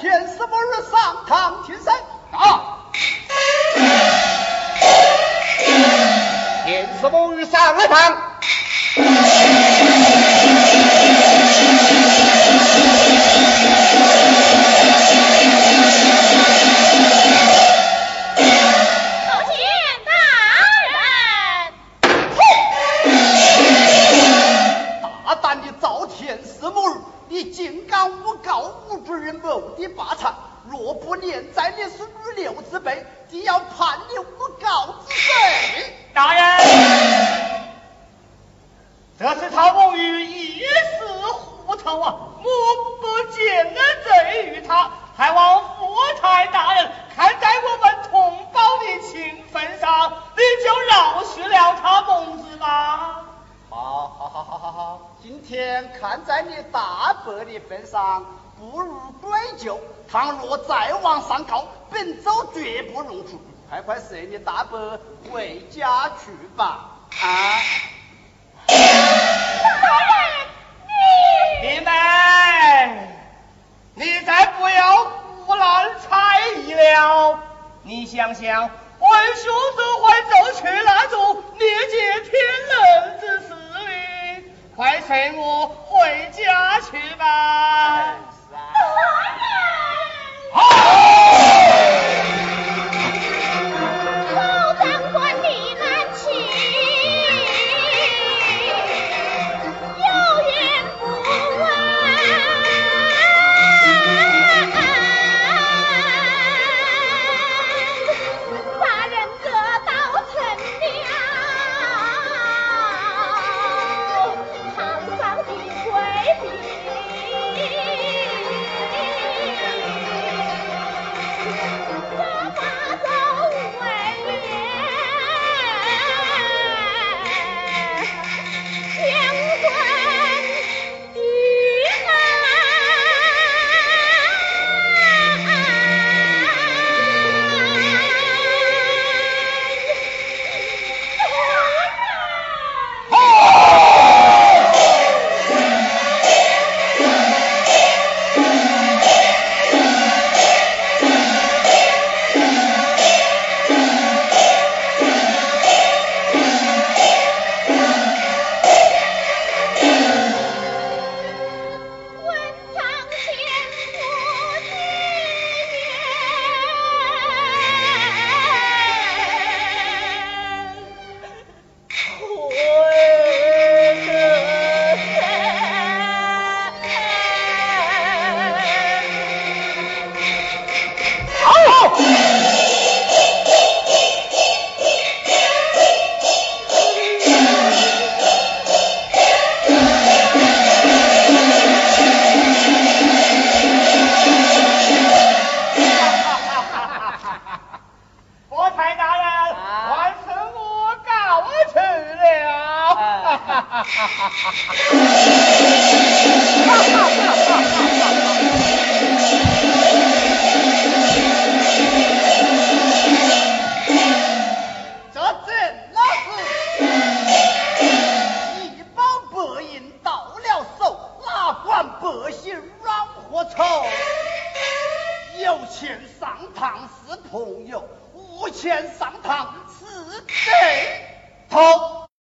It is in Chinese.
天时不遇上堂听审，啊！天时不遇上二堂。你竟敢诬告吴主任谋的霸财若不念在你是女流之辈定要判你诬告之罪。大人。这是他蒙于一时糊涂啊我不见得罪于他还望府台大人看在我们同胞的情分上你就饶恕了他孟子吧。好好好好好好，今天看在你大伯的份上，不如归旧，倘若再往上靠，本州绝不容许，快快随你大伯回家去吧。啊。你妹，你再不要胡乱猜疑了，你想想，为兄所会走去那种，业界天人。快随我回家去吧。哈哈哈哈哈！哈哈哈哈哈！这真老实。一包白银到了手，哪管百姓冤和仇？有钱上堂是朋友，无钱上堂是贼头。